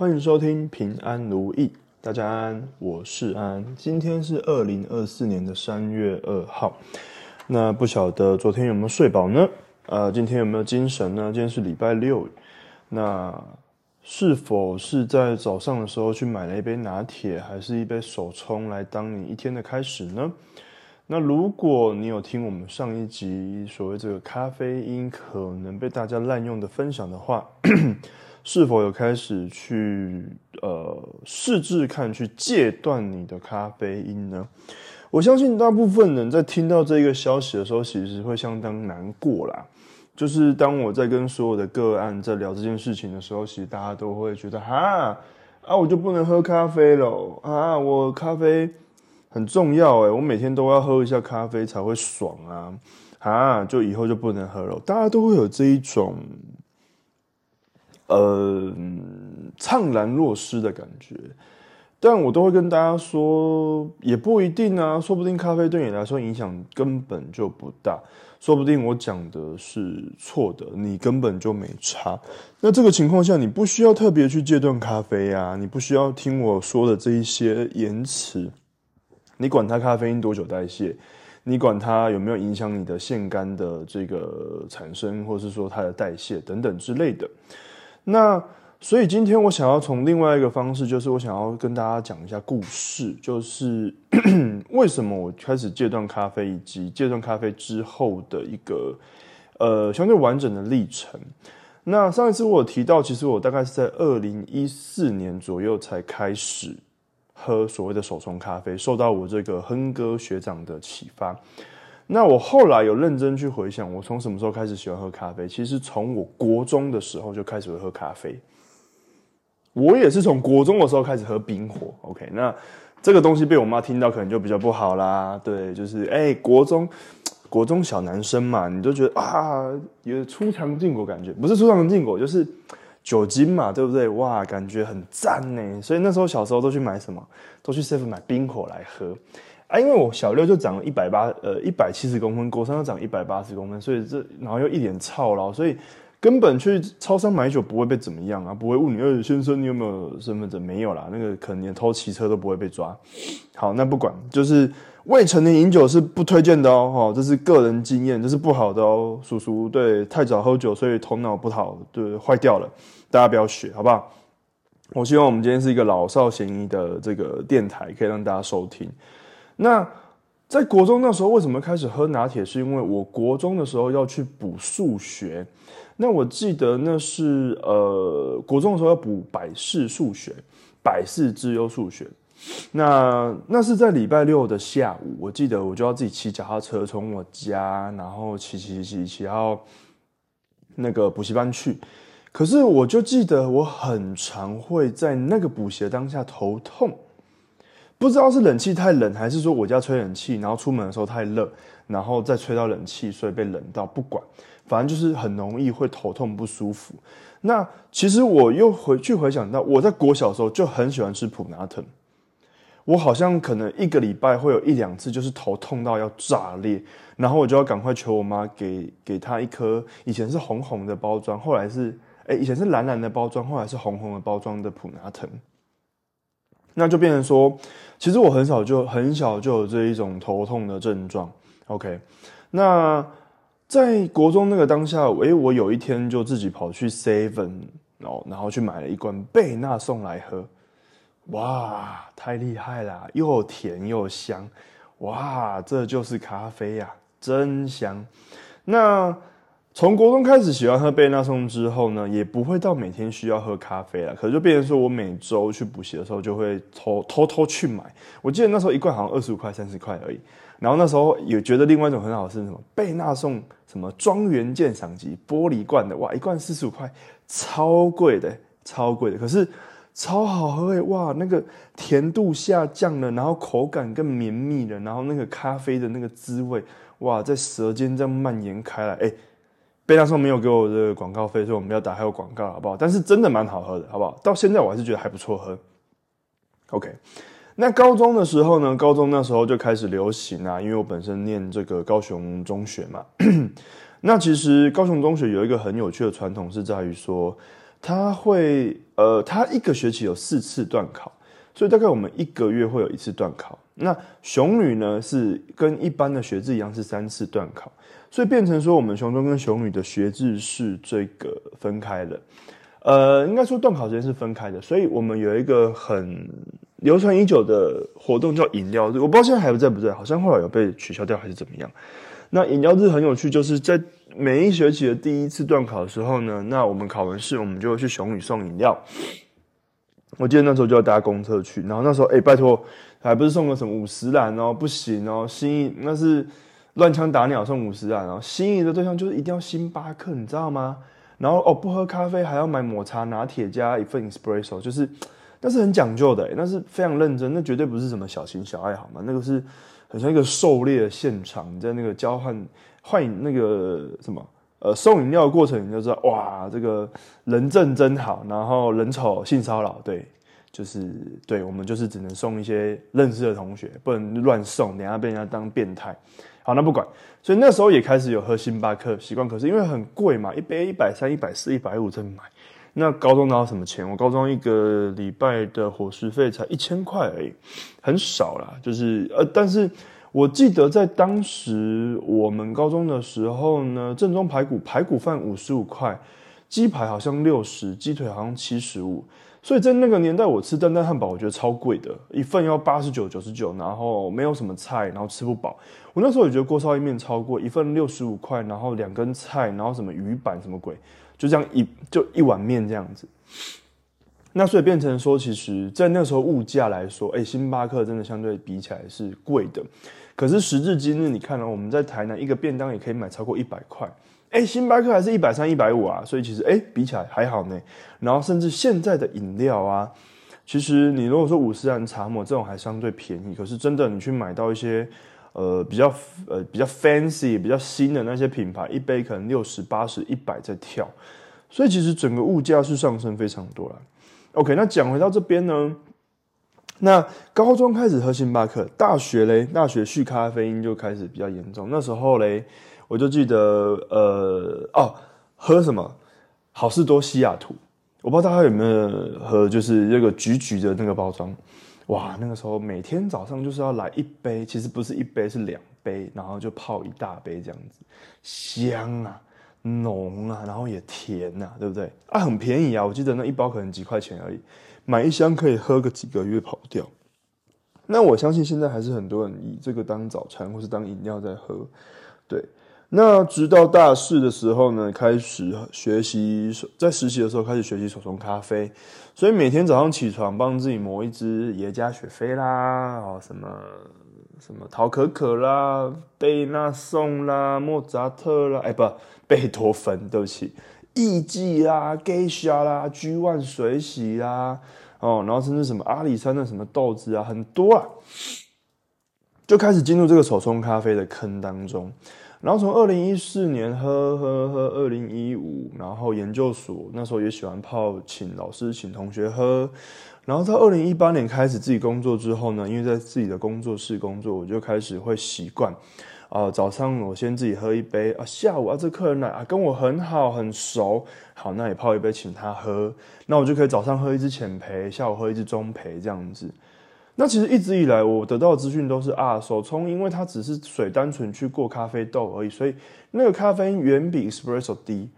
欢迎收听平安如意，大家安，我是安。今天是二零二四年的三月二号，那不晓得昨天有没有睡饱呢？呃，今天有没有精神呢？今天是礼拜六，那是否是在早上的时候去买了一杯拿铁，还是一杯手冲来当你一天的开始呢？那如果你有听我们上一集所谓这个咖啡因可能被大家滥用的分享的话，是否有开始去呃试制看去戒断你的咖啡因呢？我相信大部分人在听到这个消息的时候，其实会相当难过啦。就是当我在跟所有的个案在聊这件事情的时候，其实大家都会觉得哈啊，我就不能喝咖啡了啊，我咖啡。很重要哎，我每天都要喝一下咖啡才会爽啊！啊，就以后就不能喝了。大家都会有这一种，呃，怅然若失的感觉。但我都会跟大家说，也不一定啊，说不定咖啡对你来说影响根本就不大，说不定我讲的是错的，你根本就没差。那这个情况下，你不需要特别去戒断咖啡啊，你不需要听我说的这一些言辞。你管它咖啡因多久代谢，你管它有没有影响你的腺苷的这个产生，或者是说它的代谢等等之类的。那所以今天我想要从另外一个方式，就是我想要跟大家讲一下故事，就是 为什么我开始戒断咖啡，以及戒断咖啡之后的一个呃相对完整的历程。那上一次我有提到，其实我大概是在二零一四年左右才开始。喝所谓的手冲咖啡，受到我这个亨哥学长的启发。那我后来有认真去回想，我从什么时候开始喜欢喝咖啡？其实从我国中的时候就开始会喝咖啡。我也是从国中的时候开始喝冰火。OK，那这个东西被我妈听到，可能就比较不好啦。对，就是哎，国中国中小男生嘛，你就觉得啊，有出尝禁果感觉，不是出尝禁果，就是。酒精嘛，对不对？哇，感觉很赞呢。所以那时候小时候都去买什么？都去 seven 买冰火来喝啊。因为我小六就长了一百八，呃，一百七十公分，国三又长一百八十公分，所以这然后又一脸操劳，所以根本去超商买酒不会被怎么样啊，不会问你，呃，先生你有没有身份证？没有啦，那个可能连偷骑车都不会被抓。好，那不管，就是未成年饮酒是不推荐的哦，哈，这是个人经验，这是不好的哦，叔叔对，太早喝酒，所以头脑不好，对，坏掉了。大家不要学，好不好？我希望我们今天是一个老少咸宜的这个电台，可以让大家收听。那在国中那时候，为什么开始喝拿铁？是因为我国中的时候要去补数学。那我记得那是呃，国中的时候要补百式数学，百式自优数学。那那是在礼拜六的下午，我记得我就要自己骑脚踏车从我家，然后骑骑骑骑到那个补习班去。可是我就记得我很常会在那个补习当下头痛，不知道是冷气太冷，还是说我家吹冷气，然后出门的时候太热，然后再吹到冷气，所以被冷到。不管，反正就是很容易会头痛不舒服。那其实我又回去回想到，我在国小的时候就很喜欢吃普拿疼，我好像可能一个礼拜会有一两次就是头痛到要炸裂，然后我就要赶快求我妈给给他一颗，以前是红红的包装，后来是。哎，以前是蓝蓝的包装，后来是红红的包装的普拿疼，那就变成说，其实我很少就很小就有这一种头痛的症状。OK，那在国中那个当下，哎，我有一天就自己跑去 Seven，然后然后去买了一罐贝纳送来喝，哇，太厉害啦，又甜又香，哇，这就是咖啡呀，真香。那从国中开始喜欢喝贝纳颂之后呢，也不会到每天需要喝咖啡了。可是就变成说我每周去补习的时候，就会偷偷偷去买。我记得那时候一罐好像二十五块、三十块而已。然后那时候也觉得另外一种很好是什么贝纳颂什么庄园鉴赏级玻璃罐的，哇，一罐四十五块，超贵的，超贵的。可是超好喝诶，哇，那个甜度下降了，然后口感更绵密了，然后那个咖啡的那个滋味，哇，在舌尖这样蔓延开来，哎。贝纳颂没有给我这个广告费，所以我们要打还有广告，好不好？但是真的蛮好喝的，好不好？到现在我还是觉得还不错喝。OK，那高中的时候呢？高中那时候就开始流行啊，因为我本身念这个高雄中学嘛。那其实高雄中学有一个很有趣的传统，是在于说，它会呃，它一个学期有四次段考，所以大概我们一个月会有一次段考。那雄女呢是跟一般的学制一样是三次段考，所以变成说我们雄中跟雄女的学制是这个分开的。呃，应该说段考时间是分开的，所以我们有一个很流传已久的活动叫饮料日，我不知道现在还在不在，好像后来有被取消掉还是怎么样。那饮料日很有趣，就是在每一学期的第一次段考的时候呢，那我们考完试，我们就会去雄女送饮料。我记得那时候就要搭公车去，然后那时候哎，拜托，还不是送个什么五十兰哦，不行哦，心仪那是乱枪打鸟送五十兰哦，心仪的对象就是一定要星巴克，你知道吗？然后哦，不喝咖啡还要买抹茶拿铁加一份 espresso，就是那是很讲究的，那是非常认真，那绝对不是什么小情小爱好嘛，那个是很像一个狩猎现场，你在那个交换换那个什么呃送饮料的过程，你就知道哇，这个人正真好，然后人丑性骚扰，对，就是对我们就是只能送一些认识的同学，不能乱送，等下被人家当变态。好，那不管，所以那时候也开始有喝星巴克习惯，可是因为很贵嘛，一杯一百三、一百四、一百五在买。那高中哪有什么钱？我高中一个礼拜的伙食费才一千块而已，很少啦。就是呃，但是我记得在当时我们高中的时候呢，正宗排骨排骨饭五十五块，鸡排好像六十，鸡腿好像七十五。所以在那个年代，我吃蛋蛋汉堡，我觉得超贵的，一份要八十九、九十九，然后没有什么菜，然后吃不饱。我那时候也觉得锅烧意面超贵，一份六十五块，然后两根菜，然后什么鱼板什么鬼，就这样一就一碗面这样子。那所以变成说，其实，在那时候物价来说，哎，星巴克真的相对比起来是贵的。可是时至今日，你看到我们在台南一个便当也可以买超过一百块。哎，星巴克还是一百三、一百五啊，所以其实哎比起来还好呢。然后甚至现在的饮料啊，其实你如果说五十兰茶抹这种还相对便宜，可是真的你去买到一些呃比较呃比较 fancy、比较新的那些品牌，一杯可能六十八十、一百在跳，所以其实整个物价是上升非常多了。OK，那讲回到这边呢，那高中开始喝星巴克，大学嘞，大学续咖啡因就开始比较严重，那时候嘞。我就记得，呃，哦，喝什么？好事多西雅图，我不知道大家有没有喝，就是那个橘橘的那个包装，哇，那个时候每天早上就是要来一杯，其实不是一杯，是两杯，然后就泡一大杯这样子，香啊，浓啊，然后也甜呐，对不对？啊，很便宜啊，我记得那一包可能几块钱而已，买一箱可以喝个几个月跑掉。那我相信现在还是很多人以这个当早餐或是当饮料在喝，对。那直到大四的时候呢，开始学习在实习的时候开始学习手冲咖啡，所以每天早上起床帮自己磨一支耶加雪菲啦，哦什么什么陶可可啦、贝纳颂啦、莫扎特啦，哎不，贝多芬，对不起，艺伎啦、Geisha 啦、G One 水洗啦，哦，然后甚至什么阿里山的什么豆子啊，很多啊，就开始进入这个手冲咖啡的坑当中。然后从二零一四年喝喝喝，二零一五，然后研究所那时候也喜欢泡，请老师请同学喝。然后到二零一八年开始自己工作之后呢，因为在自己的工作室工作，我就开始会习惯，啊，早上我先自己喝一杯啊，下午啊这客人来啊跟我很好很熟，好那也泡一杯请他喝，那我就可以早上喝一支浅培，下午喝一支中培这样子。那其实一直以来我得到的资讯都是啊，手冲因为它只是水单纯去过咖啡豆而已，所以那个咖啡因远比 espresso 低，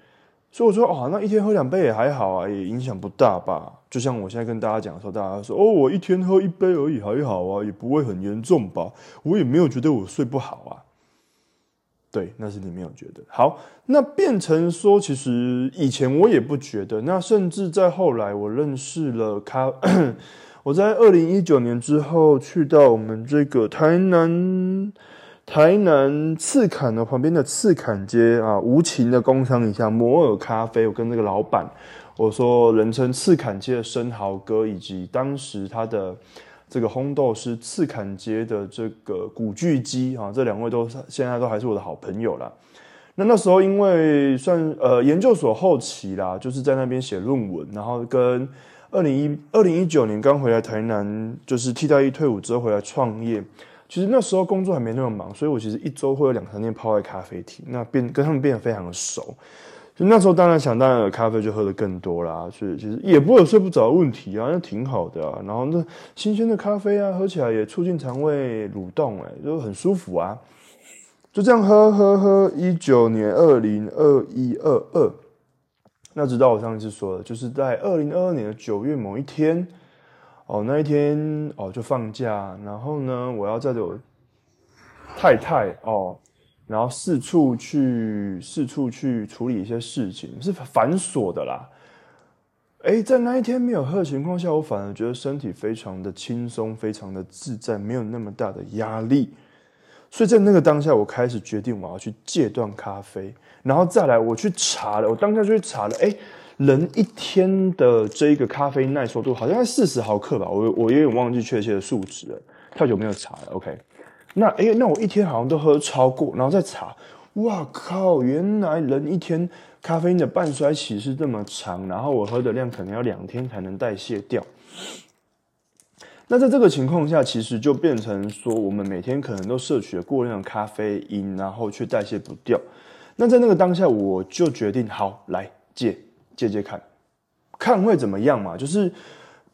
所以我说哦，那一天喝两杯也还好啊，也影响不大吧。就像我现在跟大家讲的时候，大家说哦，我一天喝一杯而已，还好啊，也不会很严重吧。我也没有觉得我睡不好啊。对，那是你没有觉得好。那变成说，其实以前我也不觉得。那甚至在后来，我认识了咖。我在二零一九年之后去到我们这个台南台南赤坎的旁边的赤坎街啊，无情的工商一下摩尔咖啡。我跟那个老板我说，人称赤坎街的生蚝哥，以及当时他的这个烘豆师赤坎街的这个古巨基啊，这两位都现在都还是我的好朋友啦。那那时候因为算呃研究所后期啦，就是在那边写论文，然后跟。二零一二零一九年刚回来台南，就是替代役退伍之后回来创业。其实那时候工作还没那么忙，所以我其实一周会有两三天泡在咖啡厅，那变跟他们变得非常的熟。就那时候当然想当然咖啡就喝的更多啦，所以其实也不会有睡不着的问题啊，那挺好的啊。然后那新鲜的咖啡啊，喝起来也促进肠胃蠕动，哎，就很舒服啊。就这样喝喝喝，一九年二零二一二二，那直到我上一次说的，就是在二零二二年的九月某一天，哦，那一天哦就放假，然后呢，我要载着我太太哦，然后四处去四处去处理一些事情，是繁琐的啦。哎，在那一天没有喝的情况下，我反而觉得身体非常的轻松，非常的自在，没有那么大的压力。所以在那个当下，我开始决定我要去戒断咖啡，然后再来我去查了，我当下就去查了，哎，人一天的这一个咖啡耐受度好像在四十毫克吧，我我有点忘记确切的数值了，太久没有查了。OK，那哎，那我一天好像都喝超过，然后再查，哇靠，原来人一天咖啡因的半衰期是这么长，然后我喝的量可能要两天才能代谢掉。那在这个情况下，其实就变成说，我们每天可能都摄取了过量的咖啡因，然后却代谢不掉。那在那个当下，我就决定，好来戒戒戒看，看会怎么样嘛？就是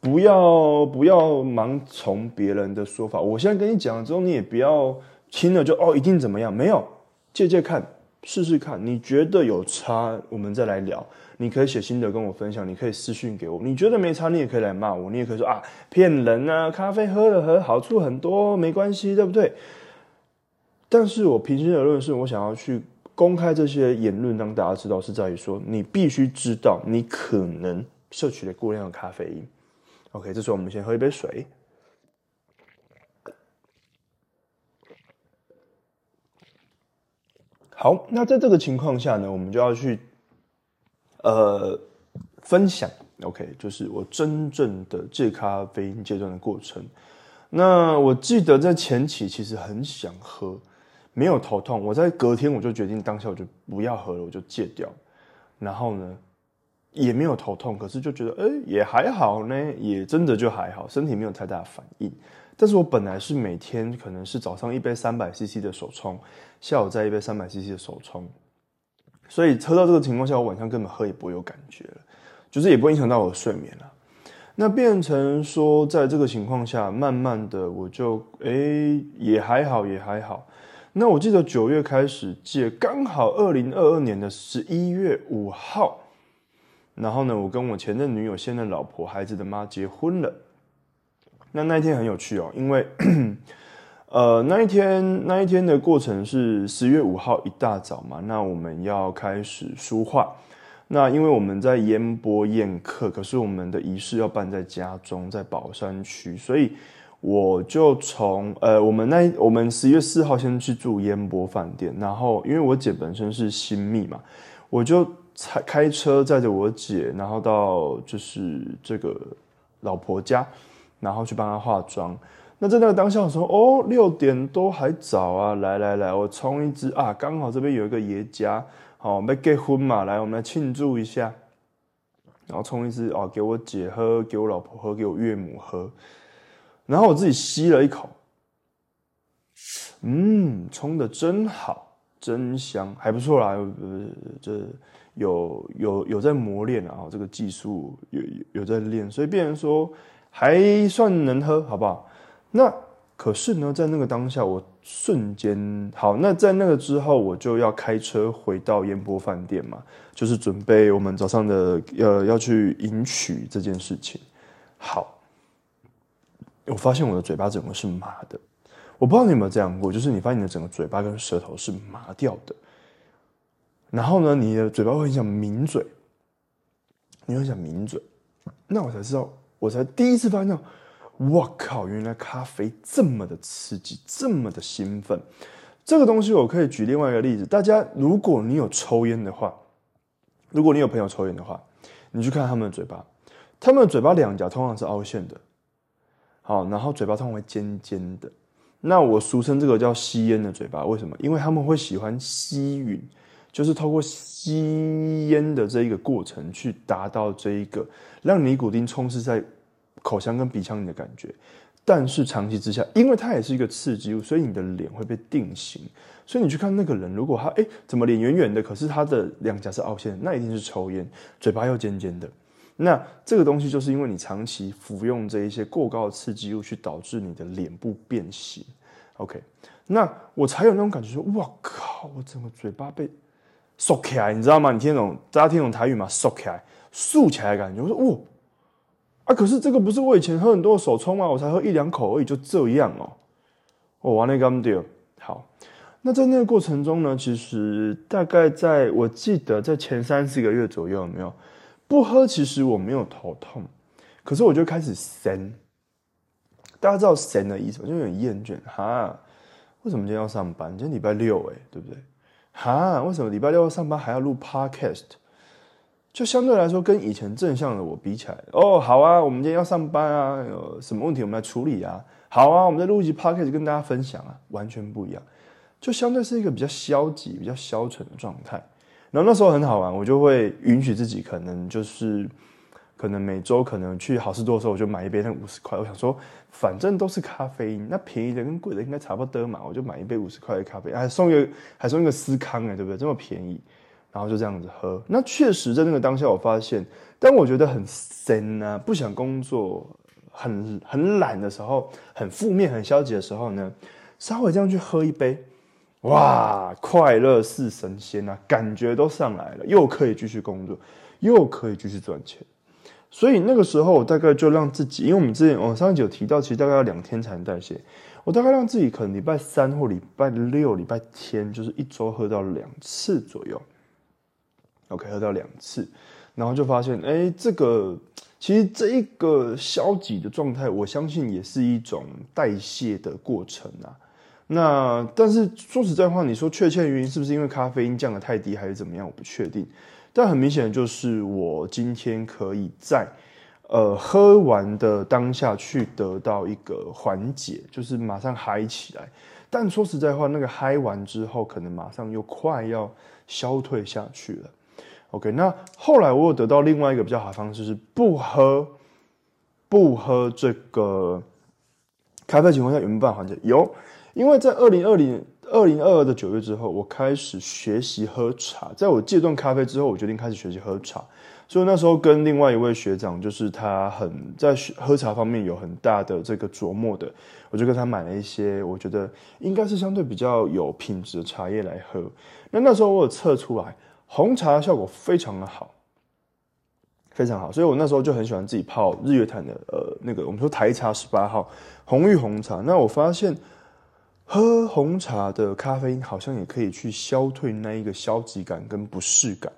不要不要盲从别人的说法。我现在跟你讲了之后，你也不要听了就哦一定怎么样？没有借借看，试试看，你觉得有差，我们再来聊。你可以写心得跟我分享，你可以私信给我。你觉得没差，你也可以来骂我，你也可以说啊骗人啊，咖啡喝了喝好处很多，没关系，对不对？但是我平心而论，是我想要去公开这些言论，让大家知道，是在于说你必须知道，你可能摄取了过量的咖啡因。OK，这时候我们先喝一杯水。好，那在这个情况下呢，我们就要去。呃，分享，OK，就是我真正的戒咖啡因阶段的过程。那我记得在前期其实很想喝，没有头痛。我在隔天我就决定当下我就不要喝了，我就戒掉。然后呢，也没有头痛，可是就觉得哎也还好呢，也真的就还好，身体没有太大的反应。但是我本来是每天可能是早上一杯三百 CC 的手冲，下午再一杯三百 CC 的手冲。所以喝到这个情况下，我晚上根本喝也不会有感觉了，就是也不会影响到我的睡眠了。那变成说，在这个情况下，慢慢的我就哎也还好，也还好。那我记得九月开始戒，刚好二零二二年的十一月五号，然后呢，我跟我前任女友、现任老婆、孩子的妈结婚了。那那一天很有趣哦，因为。呃，那一天那一天的过程是十月五号一大早嘛，那我们要开始书画。那因为我们在烟波宴客，可是我们的仪式要办在家中，在宝山区，所以我就从呃，我们那我们十月四号先去住烟波饭店，然后因为我姐本身是新密嘛，我就开开车载着我姐，然后到就是这个老婆家，然后去帮她化妆。那在那个当下的时候，哦，六点多还早啊！来来来，我冲一支啊！刚好这边有一个爷家，好，没结婚嘛，来，我们来庆祝一下。然后冲一支哦，给我姐喝，给我老婆喝，给我岳母喝。然后我自己吸了一口，嗯，冲的真好，真香，还不错啦。呃，这有有有在磨练啊，这个技术有有在练，所以变成说还算能喝，好不好？那可是呢，在那个当下，我瞬间好。那在那个之后，我就要开车回到烟波饭店嘛，就是准备我们早上的呃要去迎娶这件事情。好，我发现我的嘴巴整个是麻的，我不知道你有没有这样过，就是你发现你的整个嘴巴跟舌头是麻掉的，然后呢，你的嘴巴会很想抿嘴，你会想抿嘴，那我才知道，我才第一次发现。我靠！原来咖啡这么的刺激，这么的兴奋。这个东西我可以举另外一个例子。大家，如果你有抽烟的话，如果你有朋友抽烟的话，你去看他们的嘴巴，他们的嘴巴两颊通常是凹陷的，好，然后嘴巴通常会尖尖的。那我俗称这个叫吸烟的嘴巴，为什么？因为他们会喜欢吸吮，就是透过吸烟的这一个过程去达到这一个让尼古丁充斥在。口腔跟鼻腔里的感觉，但是长期之下，因为它也是一个刺激物，所以你的脸会被定型。所以你去看那个人，如果他哎怎么脸圆圆的，可是他的两颊是凹陷，那一定是抽烟，嘴巴又尖尖的。那这个东西就是因为你长期服用这一些过高的刺激物，去导致你的脸部变形。OK，那我才有那种感觉，说哇靠，我整个嘴巴被缩起来，你知道吗？你听懂？大家听懂台语吗？缩起来，竖起来的感觉。我说哇啊，可是这个不是我以前喝很多的手冲吗？我才喝一两口而已，就这样哦。我完了干掉。好。那在那个过程中呢，其实大概在我记得在前三四个月左右，有没有不喝？其实我没有头痛，可是我就开始神。大家知道神的意思吗？就有点厌倦哈。为什么今天要上班？今天礼拜六哎，对不对？哈，为什么礼拜六要上班还要录 podcast？就相对来说跟以前正向的我比起来，哦，好啊，我们今天要上班啊，有什么问题我们来处理啊？好啊，我们再录一集 podcast 跟大家分享啊，完全不一样。就相对是一个比较消极、比较消沉的状态，然后那时候很好玩，我就会允许自己可能就是，可能每周可能去好事多的时候，我就买一杯那五十块，我想说反正都是咖啡因，那便宜的跟贵的应该差不多嘛，我就买一杯五十块的咖啡，还送一个还送一个司康哎，对不对？这么便宜，然后就这样子喝。那确实在那个当下，我发现，当我觉得很深啊，不想工作，很很懒的时候，很负面、很消极的时候呢，稍微这样去喝一杯。哇，快乐似神仙啊，感觉都上来了，又可以继续工作，又可以继续赚钱。所以那个时候，我大概就让自己，因为我们之前我上集有提到，其实大概要两天才能代谢。我大概让自己可能礼拜三或礼拜六、礼拜天，就是一周喝到两次左右。OK，喝到两次，然后就发现，哎，这个其实这一个消极的状态，我相信也是一种代谢的过程啊。那但是说实在话，你说确切原因是不是因为咖啡因降的太低，还是怎么样？我不确定。但很明显的就是，我今天可以在呃喝完的当下去得到一个缓解，就是马上嗨起来。但说实在话，那个嗨完之后，可能马上又快要消退下去了。OK，那后来我有得到另外一个比较好的方式，是不喝不喝这个咖啡情况下有没有办法缓解？有。因为在二零二零二零二二的九月之后，我开始学习喝茶。在我戒断咖啡之后，我决定开始学习喝茶。所以那时候跟另外一位学长，就是他很在喝茶方面有很大的这个琢磨的，我就跟他买了一些我觉得应该是相对比较有品质的茶叶来喝。那那时候我有测出来，红茶效果非常的好，非常好。所以我那时候就很喜欢自己泡日月潭的呃那个我们说台茶十八号红玉红茶。那我发现。喝红茶的咖啡因好像也可以去消退那一个消极感跟不适感，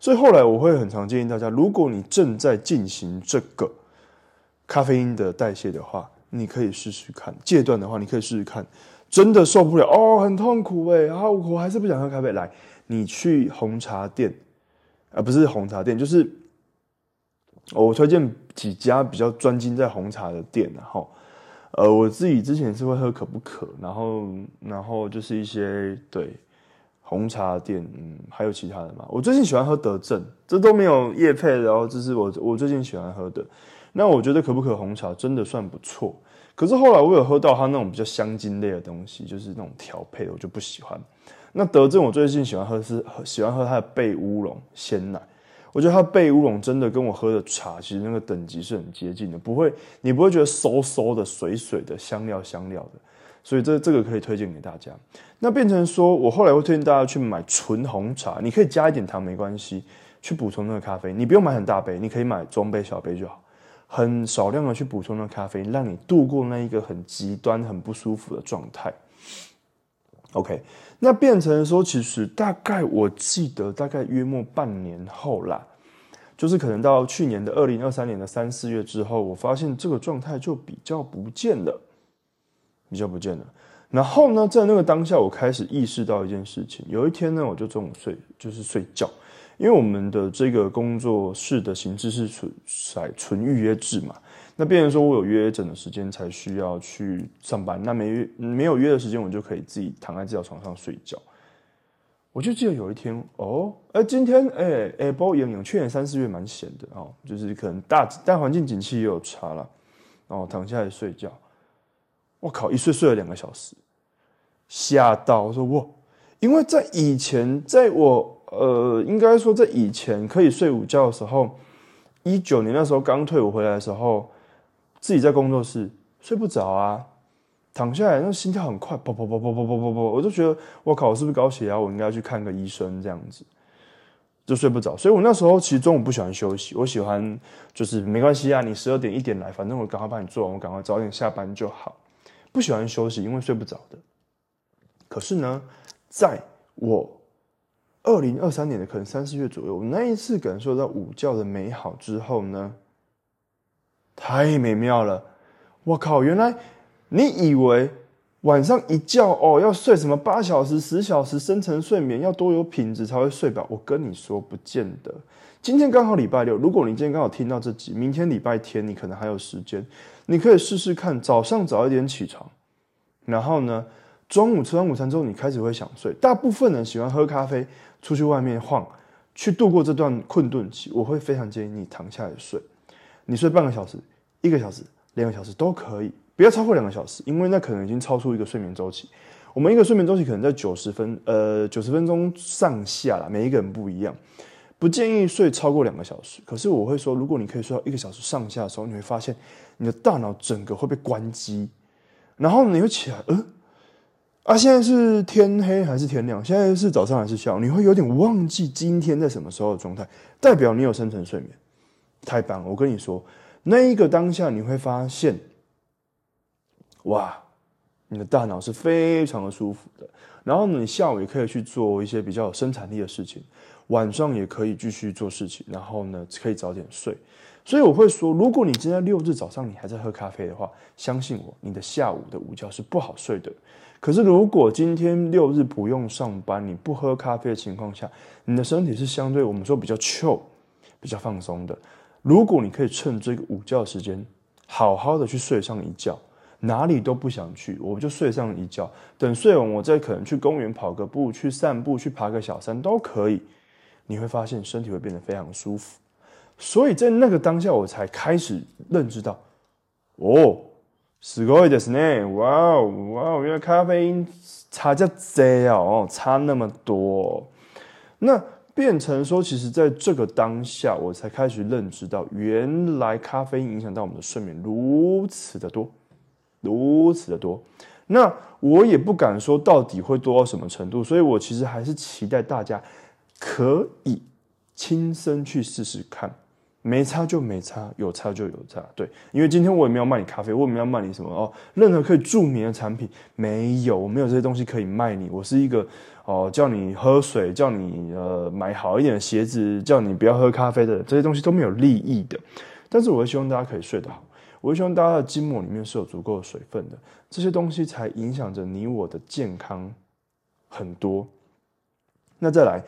所以后来我会很常建议大家，如果你正在进行这个咖啡因的代谢的话，你可以试试看；戒断的话，你可以试试看。真的受不了哦，很痛苦哎，然后我还是不想喝咖啡。来，你去红茶店，啊不是红茶店，就是我推荐几家比较专精在红茶的店，然后。呃，我自己之前是会喝可不可，然后然后就是一些对红茶店，嗯，还有其他的嘛。我最近喜欢喝德政，这都没有叶配，然后这是我我最近喜欢喝的。那我觉得可不可红茶真的算不错，可是后来我有喝到它那种比较香精类的东西，就是那种调配，我就不喜欢。那德政我最近喜欢喝是喜欢喝它的贝乌龙鲜奶。我觉得它被乌龙真的跟我喝的茶其实那个等级是很接近的，不会你不会觉得馊馊的、水水的、香料香料的，所以这这个可以推荐给大家。那变成说我后来会推荐大家去买纯红茶，你可以加一点糖没关系，去补充那个咖啡。你不用买很大杯，你可以买中杯、小杯就好，很少量的去补充那咖啡，让你度过那一个很极端、很不舒服的状态。OK。那变成说，其实大概我记得，大概约莫半年后啦，就是可能到去年的二零二三年的三四月之后，我发现这个状态就比较不见了，比较不见了。然后呢，在那个当下，我开始意识到一件事情。有一天呢，我就中午睡，就是睡觉，因为我们的这个工作室的形式是纯在纯预约制嘛。那变成说，我有约诊的时间才需要去上班。那没约没有约的时间，我就可以自己躺在这条床上睡觉。我就记得有一天，哦，哎，今天，哎，哎，包莹莹，去年三四月蛮闲的哦，就是可能大大环境景气也有差了，然后躺下来睡觉，我靠，一睡睡了两个小时，吓到我说哇，因为在以前，在我呃，应该说在以前可以睡午觉的时候，一九年那时候刚退伍回来的时候，自己在工作室睡不着啊。躺下来，那心跳很快，砰砰砰砰砰砰砰砰，我就觉得我靠，我是不是高血压？我应该去看个医生，这样子就睡不着。所以我那时候其实中午不喜欢休息，我喜欢就是没关系啊，你十二点一点来，反正我赶快帮你做完，我赶快早点下班就好。不喜欢休息，因为睡不着的。可是呢，在我二零二三年的可能三四月左右，我那一次感受到午觉的美好之后呢，太美妙了！我靠，原来。你以为晚上一觉哦要睡什么八小时、十小时深层睡眠，要多有品质才会睡饱？我跟你说，不见得。今天刚好礼拜六，如果你今天刚好听到这集，明天礼拜天你可能还有时间，你可以试试看，早上早一点起床，然后呢，中午吃完午餐之后，你开始会想睡。大部分人喜欢喝咖啡，出去外面晃，去度过这段困顿期。我会非常建议你躺下来睡，你睡半个小时、一个小时、两个小时都可以。不要超过两个小时，因为那可能已经超出一个睡眠周期。我们一个睡眠周期可能在九十分，呃，九十分钟上下啦，每一个人不一样，不建议睡超过两个小时。可是我会说，如果你可以睡到一个小时上下的时候，你会发现你的大脑整个会被关机，然后你会起来，嗯，啊，现在是天黑还是天亮？现在是早上还是下午？你会有点忘记今天在什么时候的状态，代表你有深层睡眠，太棒了！我跟你说，那一个当下你会发现。哇，你的大脑是非常的舒服的。然后呢，你下午也可以去做一些比较有生产力的事情，晚上也可以继续做事情。然后呢，可以早点睡。所以我会说，如果你今天六日早上你还在喝咖啡的话，相信我，你的下午的午觉是不好睡的。可是如果今天六日不用上班，你不喝咖啡的情况下，你的身体是相对我们说比较 Q、比较放松的。如果你可以趁这个午觉时间，好好的去睡上一觉。哪里都不想去，我就睡上一觉。等睡完，我再可能去公园跑个步，去散步，去爬个小山都可以。你会发现身体会变得非常舒服。所以在那个当下，我才开始认知到，哦，すごいですね，哇哦哇哦，原来咖啡因差这这哦，差那么多。那 变成说，其实在这个当下，我才开始认知到，原来咖啡影响到我们的睡眠如此的多。如此的多，那我也不敢说到底会多到什么程度，所以我其实还是期待大家可以亲身去试试看，没差就没差，有差就有差。对，因为今天我也没有卖你咖啡，我也没有卖你什么哦，任何可以助眠的产品没有，我没有这些东西可以卖你。我是一个哦，叫你喝水，叫你呃买好一点的鞋子，叫你不要喝咖啡的这些东西都没有利益的。但是我会希望大家可以睡得好。我希望大家的筋膜里面是有足够的水分的，这些东西才影响着你我的健康很多。那再来，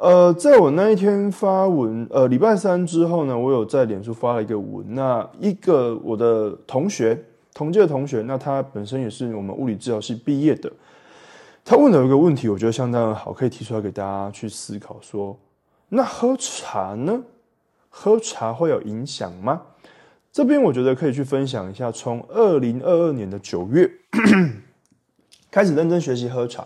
呃，在我那一天发文，呃，礼拜三之后呢，我有在脸书发了一个文。那一个我的同学，同届的同学，那他本身也是我们物理治疗系毕业的，他问了一个问题，我觉得相当的好，可以提出来给大家去思考。说，那喝茶呢？喝茶会有影响吗？这边我觉得可以去分享一下，从二零二二年的九月 开始认真学习喝茶。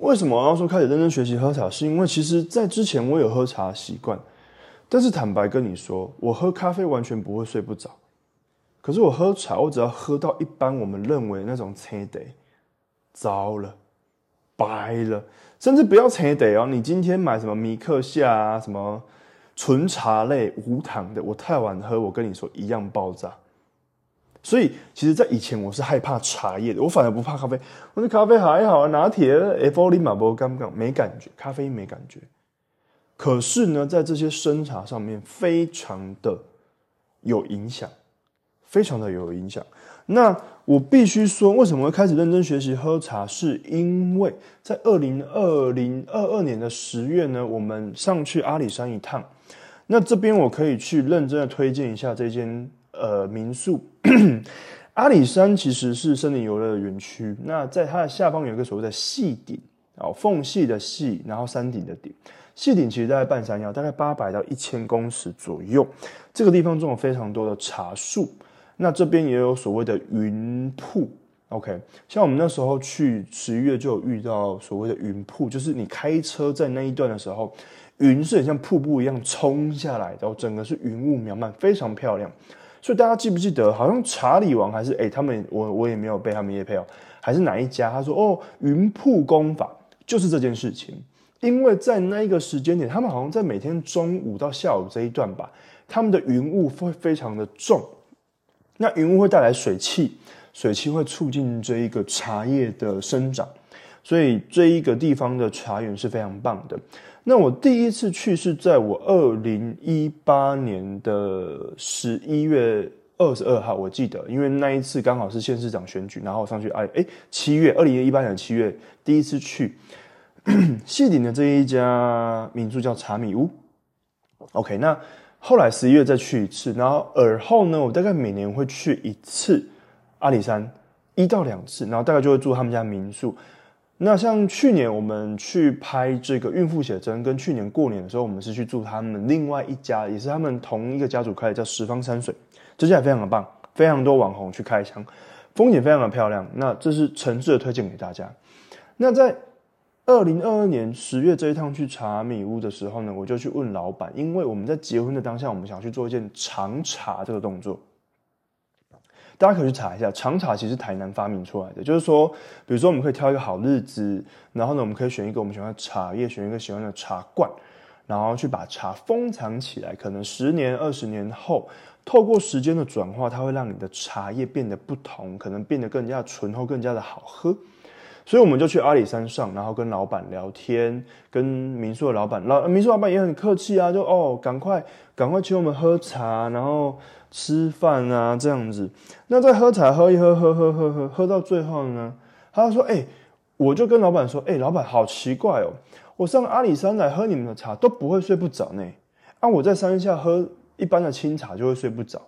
为什么我要说开始认真学习喝茶？是因为其实在之前我有喝茶习惯，但是坦白跟你说，我喝咖啡完全不会睡不着。可是我喝茶，我只要喝到一般我们认为那种青得，糟了，白了，甚至不要青得哦，你今天买什么米克夏啊，什么？纯茶类无糖的，我太晚喝，我跟你说一样爆炸。所以其实，在以前我是害怕茶叶的，我反而不怕咖啡。我的咖啡还好，拿铁、F 零马波干不干没感觉，咖啡因没感觉。可是呢，在这些生茶上面，非常的有影响，非常的有影响。那我必须说，为什么会开始认真学习喝茶？是因为在二零二零二二年的十月呢，我们上去阿里山一趟。那这边我可以去认真的推荐一下这间呃民宿，阿里山其实是森林游乐园区。那在它的下方有一个所谓的细顶哦，缝隙的隙，然后山顶的顶。细顶其实在半山腰，大概八百到一千公尺左右。这个地方种了非常多的茶树。那这边也有所谓的云瀑 OK，像我们那时候去十一月就有遇到所谓的云瀑，就是你开车在那一段的时候，云是很像瀑布一样冲下来，然后整个是云雾渺漫，非常漂亮。所以大家记不记得，好像查理王还是哎，他们我我也没有被他们叶配哦，还是哪一家？他说哦，云瀑功法就是这件事情，因为在那一个时间点，他们好像在每天中午到下午这一段吧，他们的云雾会非常的重，那云雾会带来水汽。水汽会促进这一个茶叶的生长，所以这一个地方的茶园是非常棒的。那我第一次去是在我二零一八年的十一月二十二号，我记得，因为那一次刚好是县市长选举，然后我上去哎哎七月二零一八年七月第一次去 细顶的这一家民宿叫茶米屋。OK，那后来十一月再去一次，然后而后呢，我大概每年会去一次。阿里山一到两次，然后大概就会住他们家民宿。那像去年我们去拍这个孕妇写真，跟去年过年的时候，我们是去住他们另外一家，也是他们同一个家族开的，叫十方山水，这家也非常的棒，非常多网红去开箱，风景非常的漂亮。那这是诚挚的推荐给大家。那在二零二二年十月这一趟去茶米屋的时候呢，我就去问老板，因为我们在结婚的当下，我们想去做一件长茶这个动作。大家可以去查一下，长茶其实台南发明出来的。就是说，比如说，我们可以挑一个好日子，然后呢，我们可以选一个我们喜欢的茶叶，选一个喜欢的茶罐，然后去把茶封藏起来。可能十年、二十年后，透过时间的转化，它会让你的茶叶变得不同，可能变得更加醇厚、更加的好喝。所以我们就去阿里山上，然后跟老板聊天，跟民宿的老板，老民宿老板也很客气啊，就哦，赶快赶快请我们喝茶，然后。吃饭啊，这样子，那在喝茶喝一喝，喝喝喝喝喝到最后呢，他说：“哎，我就跟老板说，哎，老板好奇怪哦，我上阿里山来喝你们的茶都不会睡不着呢，啊，我在山下喝一般的清茶就会睡不着。”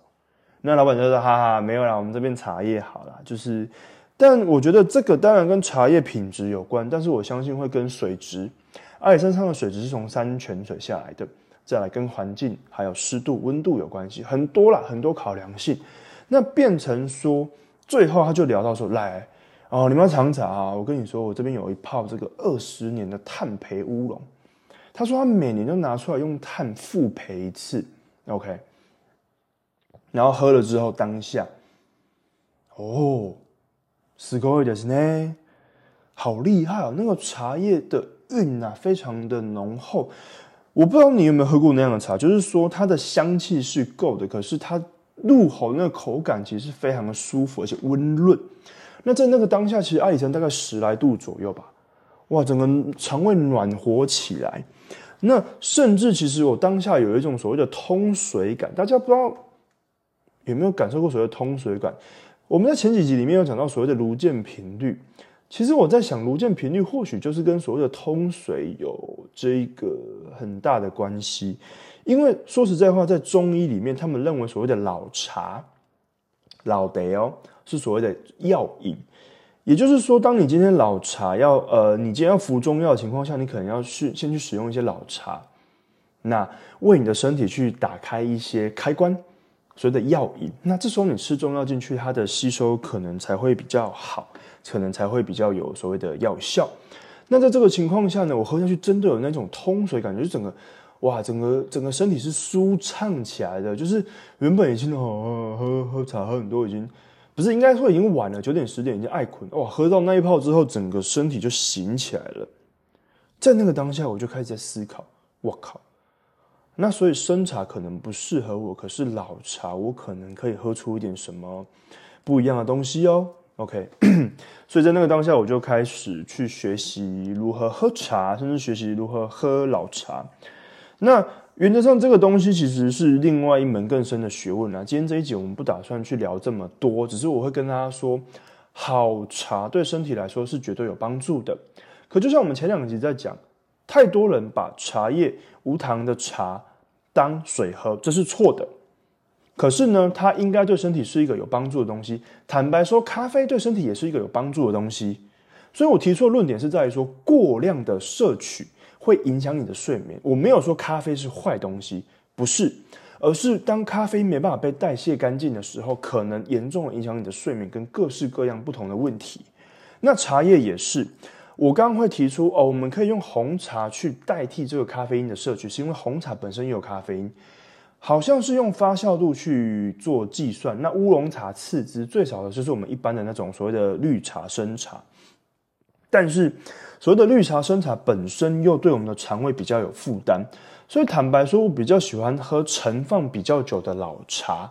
那老板就说：“哈哈，没有啦，我们这边茶叶好啦，就是，但我觉得这个当然跟茶叶品质有关，但是我相信会跟水质，阿里山上的水质是从山泉水下来的。”再来跟环境还有湿度、温度有关系，很多啦，很多考量性。那变成说，最后他就聊到说，来哦，你们要尝茶啊？我跟你说，我这边有一泡这个二十年的炭焙乌龙。他说他每年都拿出来用炭复焙一次，OK。然后喝了之后，当下哦，すごいですね，好厉害哦！那个茶叶的韵啊，非常的浓厚。我不知道你有没有喝过那样的茶，就是说它的香气是够的，可是它入口那个口感其实非常的舒服，而且温润。那在那个当下，其实阿里山大概十来度左右吧，哇，整个肠胃暖和起来。那甚至其实我当下有一种所谓的通水感，大家不知道有没有感受过所谓的通水感？ 我们在前几集里面有讲到所谓的颅键频率。其实我在想，颅键频率或许就是跟所谓的通水有这一个很大的关系，因为说实在话，在中医里面，他们认为所谓的老茶、老得哦，是所谓的药引，也就是说，当你今天老茶要呃，你今天要服中药的情况下，你可能要去先去使用一些老茶，那为你的身体去打开一些开关，所谓的药引，那这时候你吃中药进去，它的吸收可能才会比较好。可能才会比较有所谓的药效。那在这个情况下呢，我喝下去真的有那种通水感觉，就整个哇，整个整个身体是舒畅起来的。就是原本已经哦喝喝茶喝很多，已经不是应该说已经晚了，九点十点已经爱困哇。喝到那一泡之后，整个身体就醒起来了。在那个当下，我就开始在思考：我靠，那所以生茶可能不适合我，可是老茶我可能可以喝出一点什么不一样的东西哦。OK，所以在那个当下，我就开始去学习如何喝茶，甚至学习如何喝老茶。那原则上，这个东西其实是另外一门更深的学问啊。今天这一集我们不打算去聊这么多，只是我会跟大家说，好茶对身体来说是绝对有帮助的。可就像我们前两集在讲，太多人把茶叶无糖的茶当水喝，这是错的。可是呢，它应该对身体是一个有帮助的东西。坦白说，咖啡对身体也是一个有帮助的东西。所以我提出的论点是在于说，过量的摄取会影响你的睡眠。我没有说咖啡是坏东西，不是，而是当咖啡没办法被代谢干净的时候，可能严重的影响你的睡眠跟各式各样不同的问题。那茶叶也是，我刚刚会提出哦，我们可以用红茶去代替这个咖啡因的摄取，是因为红茶本身也有咖啡因。好像是用发酵度去做计算，那乌龙茶次之，最少的就是我们一般的那种所谓的绿茶生茶。但是所谓的绿茶生茶本身又对我们的肠胃比较有负担，所以坦白说，我比较喜欢喝陈放比较久的老茶，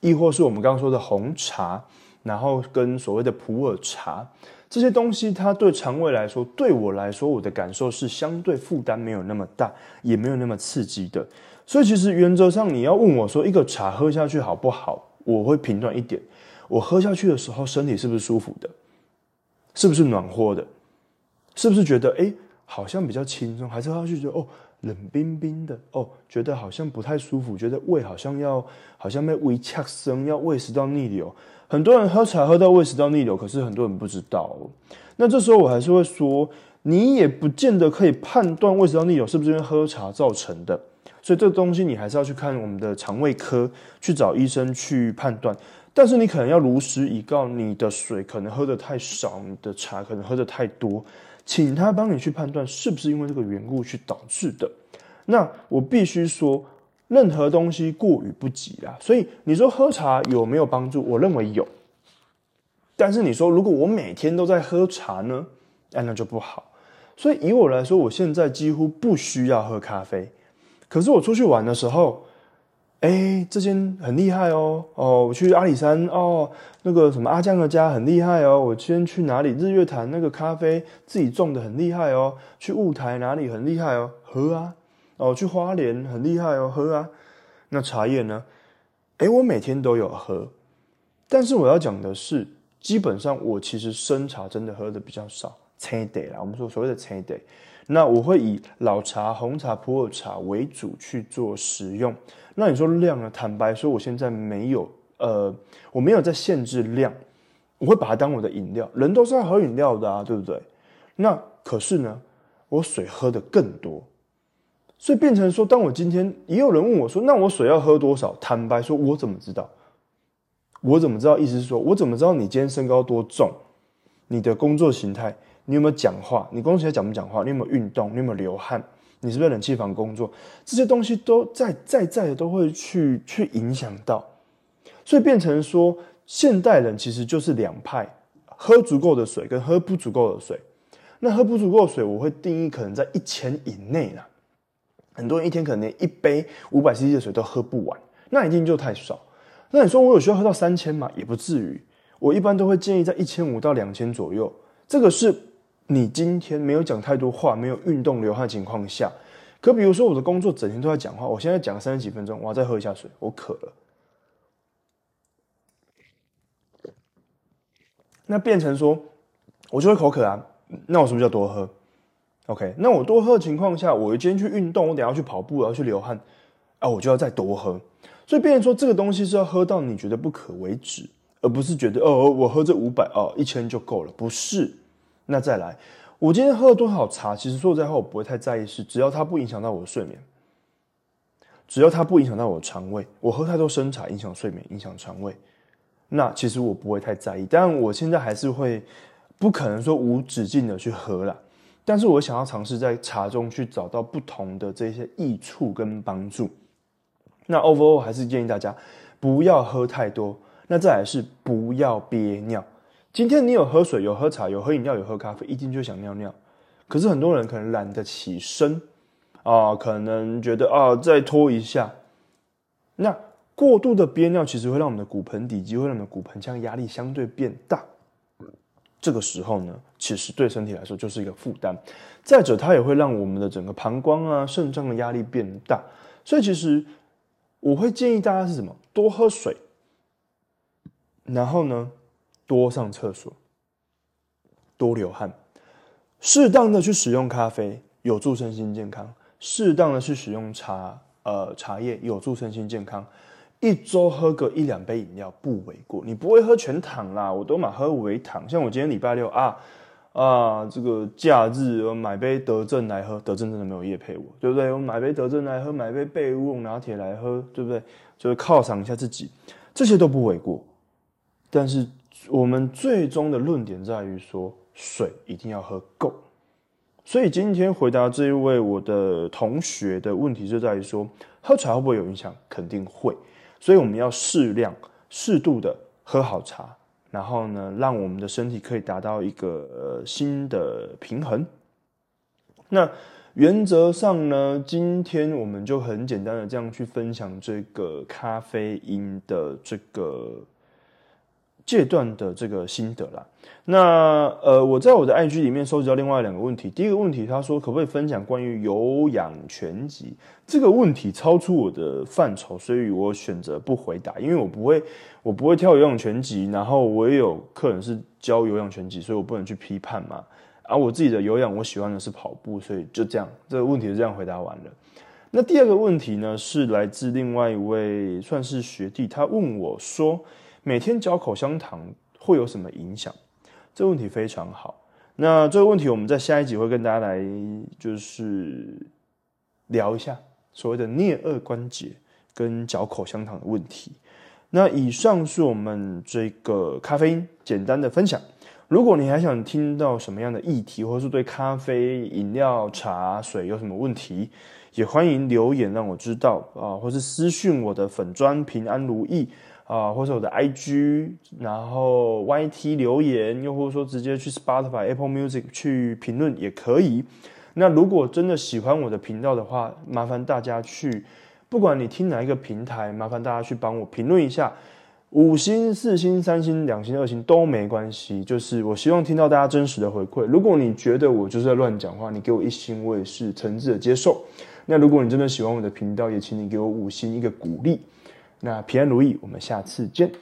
亦或是我们刚刚说的红茶，然后跟所谓的普洱茶这些东西，它对肠胃来说，对我来说，我的感受是相对负担没有那么大，也没有那么刺激的。所以其实原则上，你要问我说一个茶喝下去好不好，我会评断一点：我喝下去的时候，身体是不是舒服的，是不是暖和的，是不是觉得哎好像比较轻松，还是喝下去觉得哦冷冰冰的，哦觉得好像不太舒服，觉得胃好像要好像被胃呛生，要胃食道逆流。很多人喝茶喝到胃食道逆流，可是很多人不知道。那这时候我还是会说，你也不见得可以判断胃食道逆流是不是因为喝茶造成的。所以这个东西你还是要去看我们的肠胃科去找医生去判断，但是你可能要如实以告，你的水可能喝的太少，你的茶可能喝的太多，请他帮你去判断是不是因为这个缘故去导致的。那我必须说，任何东西过与不及啦。所以你说喝茶有没有帮助？我认为有。但是你说如果我每天都在喝茶呢？哎，那就不好。所以以我来说，我现在几乎不需要喝咖啡。可是我出去玩的时候，哎，这间很厉害哦，哦，我去阿里山哦，那个什么阿酱的家很厉害哦，我今天去哪里？日月潭那个咖啡自己种的很厉害哦，去雾台哪里很厉害哦，喝啊，哦，去花莲很厉害哦，喝啊。那茶叶呢？哎，我每天都有喝，但是我要讲的是，基本上我其实生茶真的喝的比较少，青得啦，我们说所谓的青得。那我会以老茶、红茶、普洱茶为主去做食用。那你说量呢？坦白说，我现在没有，呃，我没有在限制量，我会把它当我的饮料。人都是要喝饮料的啊，对不对？那可是呢，我水喝的更多，所以变成说，当我今天也有人问我说，那我水要喝多少？坦白说，我怎么知道？我怎么知道？意思是说我怎么知道你今天身高多重？你的工作形态？你有没有讲话？你工作讲不讲话？你有没有运动？你有没有流汗？你是不是冷气房工作？这些东西都在在在的都会去去影响到，所以变成说，现代人其实就是两派：喝足够的水跟喝不足够的水。那喝不足够的水，我会定义可能在一千以内啦。很多人一天可能连一杯五百 CC 的水都喝不完，那一定就太少。那你说我有需要喝到三千吗？也不至于。我一般都会建议在一千五到两千左右。这个是。你今天没有讲太多话，没有运动流汗情况下，可比如说我的工作整天都在讲话，我现在讲三十几分钟，我要再喝一下水，我渴了，那变成说，我就会口渴啊，那我什么叫多喝？OK，那我多喝的情况下，我今天去运动，我等下去跑步，我要去流汗，啊，我就要再多喝，所以变成说这个东西是要喝到你觉得不渴为止，而不是觉得哦，我喝这五百哦一千就够了，不是。那再来，我今天喝了多少茶？其实说实在话，我不会太在意，是只要它不影响到我的睡眠，只要它不影响到我的肠胃。我喝太多生茶影响睡眠，影响肠胃，那其实我不会太在意。但我现在还是会，不可能说无止境的去喝了。但是我想要尝试在茶中去找到不同的这些益处跟帮助。那 overall 还是建议大家不要喝太多。那再来是不要憋尿。今天你有喝水，有喝茶，有喝饮料，有喝咖啡，一定就想尿尿。可是很多人可能懒得起身啊，可能觉得啊再拖一下。那过度的憋尿其实会让我们的骨盆底肌，会让我们的骨盆腔压力相对变大。这个时候呢，其实对身体来说就是一个负担。再者，它也会让我们的整个膀胱啊、肾脏的压力变大。所以其实我会建议大家是什么？多喝水，然后呢？多上厕所，多流汗，适当的去使用咖啡，有助身心健康；适当的去使用茶，呃，茶叶有助身心健康。一周喝个一两杯饮料不为过，你不会喝全糖啦，我都买喝微糖。像我今天礼拜六啊，啊，这个假日我买杯德政来喝，德政真的没有夜配我，对不对？我买杯德政来喝，买杯贝乌拿铁来喝，对不对？就是犒赏一下自己，这些都不为过。但是我们最终的论点在于说，水一定要喝够。所以今天回答这一位我的同学的问题就在于说，喝茶会不会有影响？肯定会。所以我们要适量、适度的喝好茶。然后呢，让我们的身体可以达到一个呃新的平衡。那原则上呢，今天我们就很简单的这样去分享这个咖啡因的这个。戒断的这个心得啦，那呃，我在我的 IG 里面收集到另外两个问题。第一个问题，他说可不可以分享关于有氧拳击这个问题？超出我的范畴，所以我选择不回答，因为我不会，我不会跳有氧拳击，然后我也有客人是教有氧拳击，所以我不能去批判嘛。而我自己的有氧，我喜欢的是跑步，所以就这样，这个问题是这样回答完了。那第二个问题呢，是来自另外一位算是学弟，他问我说。每天嚼口香糖会有什么影响？这个问题非常好。那这个问题我们在下一集会跟大家来就是聊一下所谓的颞颌关节跟嚼口香糖的问题。那以上是我们这个咖啡因简单的分享。如果你还想听到什么样的议题，或是对咖啡饮料、茶水有什么问题，也欢迎留言让我知道啊，或是私讯我的粉砖平安如意。啊，或者我的 IG，然后 YT 留言，又或者说直接去 Spotify、Apple Music 去评论也可以。那如果真的喜欢我的频道的话，麻烦大家去，不管你听哪一个平台，麻烦大家去帮我评论一下，五星、四星、三星、两星、二星都没关系。就是我希望听到大家真实的回馈。如果你觉得我就是在乱讲话，你给我一星，我也是诚挚的接受。那如果你真的喜欢我的频道，也请你给我五星一个鼓励。那平安如意，我们下次见。